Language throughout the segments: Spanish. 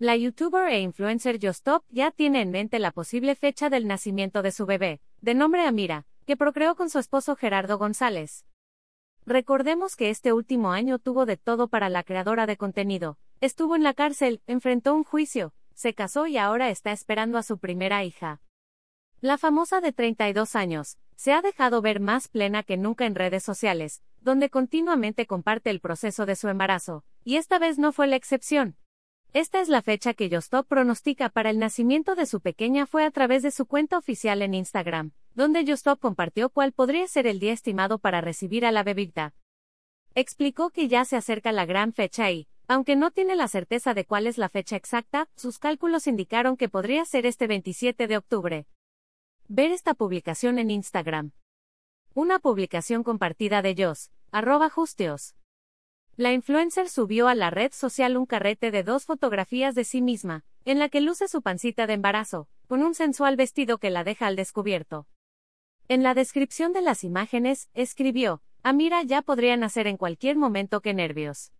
La youtuber e influencer Justop ya tiene en mente la posible fecha del nacimiento de su bebé, de nombre Amira, que procreó con su esposo Gerardo González. Recordemos que este último año tuvo de todo para la creadora de contenido. Estuvo en la cárcel, enfrentó un juicio, se casó y ahora está esperando a su primera hija. La famosa de 32 años, se ha dejado ver más plena que nunca en redes sociales, donde continuamente comparte el proceso de su embarazo, y esta vez no fue la excepción. Esta es la fecha que Justop pronostica para el nacimiento de su pequeña fue a través de su cuenta oficial en Instagram, donde Justop compartió cuál podría ser el día estimado para recibir a la bebita. Explicó que ya se acerca la gran fecha y, aunque no tiene la certeza de cuál es la fecha exacta, sus cálculos indicaron que podría ser este 27 de octubre. Ver esta publicación en Instagram. Una publicación compartida de Jos, arroba Justios. La influencer subió a la red social un carrete de dos fotografías de sí misma, en la que luce su pancita de embarazo, con un sensual vestido que la deja al descubierto. En la descripción de las imágenes, escribió, Amira ya podría nacer en cualquier momento que nervios.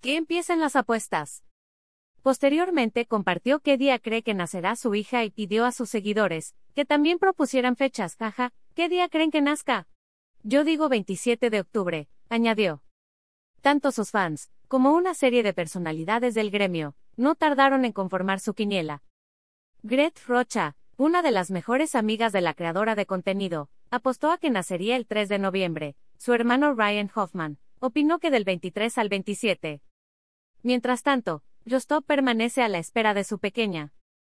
Que empiecen las apuestas. Posteriormente compartió qué día cree que nacerá su hija y pidió a sus seguidores, que también propusieran fechas, caja, ¿qué día creen que nazca? Yo digo 27 de octubre, añadió. Tanto sus fans, como una serie de personalidades del gremio, no tardaron en conformar su quiniela. Gret Rocha, una de las mejores amigas de la creadora de contenido, apostó a que nacería el 3 de noviembre. Su hermano Ryan Hoffman opinó que del 23 al 27. Mientras tanto, Justop permanece a la espera de su pequeña.